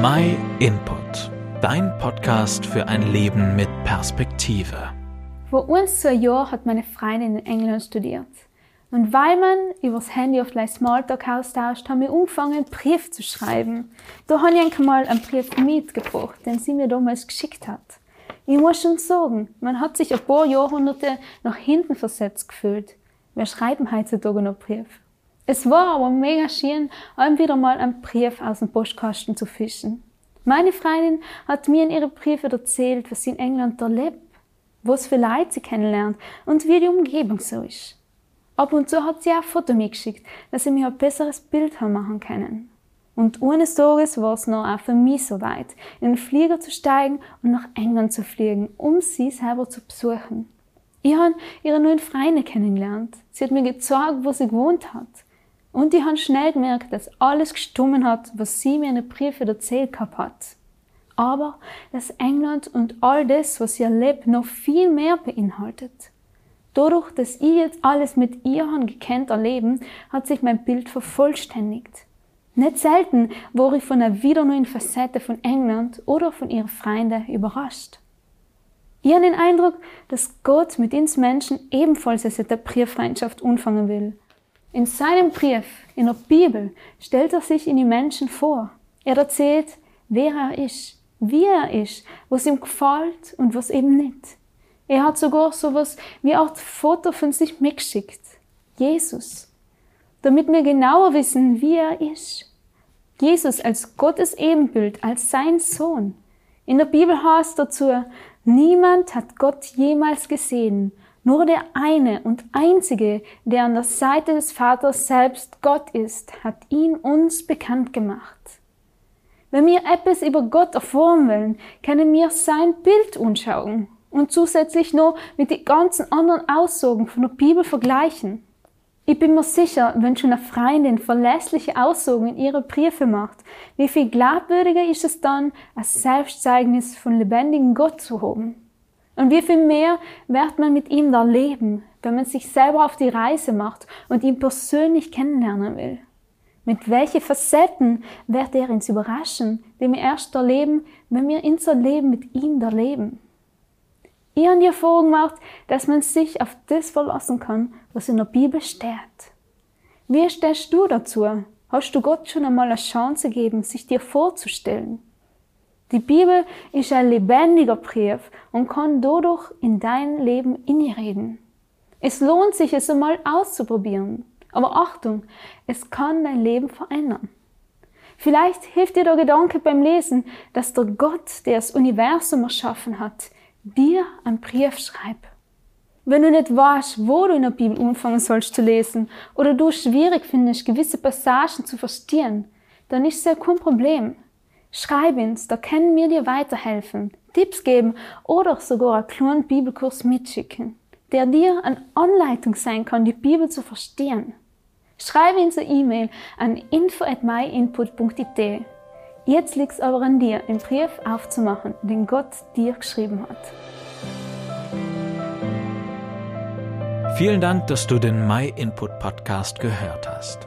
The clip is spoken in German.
My Input, dein Podcast für ein Leben mit Perspektive. Vor uns zu ein Jahr hat meine Freundin in England studiert. Und weil man übers Handy oft leicht Smalltalk austauscht, haben wir angefangen, Brief zu schreiben. Da habe ich mal einen Brief mitgebracht, den sie mir damals geschickt hat. Ich muss schon sagen, man hat sich ein paar Jahrhunderte nach hinten versetzt gefühlt. Wir schreiben heutzutage noch Brief. Es war aber mega schön, einem wieder mal einen Brief aus dem Postkasten zu fischen. Meine Freundin hat mir in ihren Briefen erzählt, was sie in England erlebt, was für Leute sie kennenlernt und wie die Umgebung so ist. Ab und zu hat sie auch ein Foto mitgeschickt, dass sie mir ein besseres Bild haben machen können. Und eines Tages war es noch auch für mich so weit, in den Flieger zu steigen und nach England zu fliegen, um sie selber zu besuchen. Ich habe ihre neuen Freunde kennengelernt. Sie hat mir gezeigt, wo sie gewohnt hat. Und ich habe schnell gemerkt, dass alles gestummen hat, was sie mir in den Briefen erzählt gehabt hat. Aber dass England und all das, was sie erlebt, noch viel mehr beinhaltet. Dadurch, dass ich jetzt alles mit ihr habe gekannt erleben, hat sich mein Bild vervollständigt. Nicht selten war ich von einer wieder neuen Facette von England oder von ihren Freunden überrascht. Ich habe den Eindruck, dass Gott mit uns Menschen ebenfalls eine Brieffreundschaft anfangen will in seinem Brief, in der Bibel, stellt er sich in die Menschen vor. Er erzählt, wer er ist, wie er ist, was ihm gefällt und was eben nicht. Er hat sogar sowas wie auch Foto von sich mitgeschickt. Jesus. Damit wir genauer wissen, wie er ist. Jesus als Gottes Ebenbild, als sein Sohn. In der Bibel heißt dazu, niemand hat Gott jemals gesehen nur der eine und einzige, der an der Seite des Vaters selbst Gott ist, hat ihn uns bekannt gemacht. Wenn wir etwas über Gott erfahren wollen, können wir sein Bild anschauen und zusätzlich noch mit den ganzen anderen Aussagen von der Bibel vergleichen. Ich bin mir sicher, wenn schon eine Freundin verlässliche Aussagen in ihre Briefe macht, wie viel glaubwürdiger ist es dann, ein Selbstzeugnis von lebendigen Gott zu haben. Und wie viel mehr wird man mit ihm da leben, wenn man sich selber auf die Reise macht und ihn persönlich kennenlernen will? Mit welchen Facetten wird er uns überraschen, die wir erst erleben, wenn wir unser Leben mit ihm erleben? Ich habe die Erfahrung gemacht, dass man sich auf das verlassen kann, was in der Bibel steht. Wie stehst du dazu? Hast du Gott schon einmal eine Chance gegeben, sich dir vorzustellen? Die Bibel ist ein lebendiger Brief und kann dadurch in dein Leben reden. Es lohnt sich, es einmal auszuprobieren. Aber Achtung, es kann dein Leben verändern. Vielleicht hilft dir der Gedanke beim Lesen, dass der Gott, der das Universum erschaffen hat, dir einen Brief schreibt. Wenn du nicht weißt, wo du in der Bibel anfangen sollst zu lesen oder du schwierig findest, gewisse Passagen zu verstehen, dann ist es ja kein Problem. Schreib uns, da können wir dir weiterhelfen, Tipps geben oder sogar einen kleinen Bibelkurs mitschicken, der dir eine Anleitung sein kann, die Bibel zu verstehen. Schreib uns eine E-Mail an info at myinput.it. Jetzt liegt es aber an dir, den Brief aufzumachen, den Gott dir geschrieben hat. Vielen Dank, dass du den My Input Podcast gehört hast.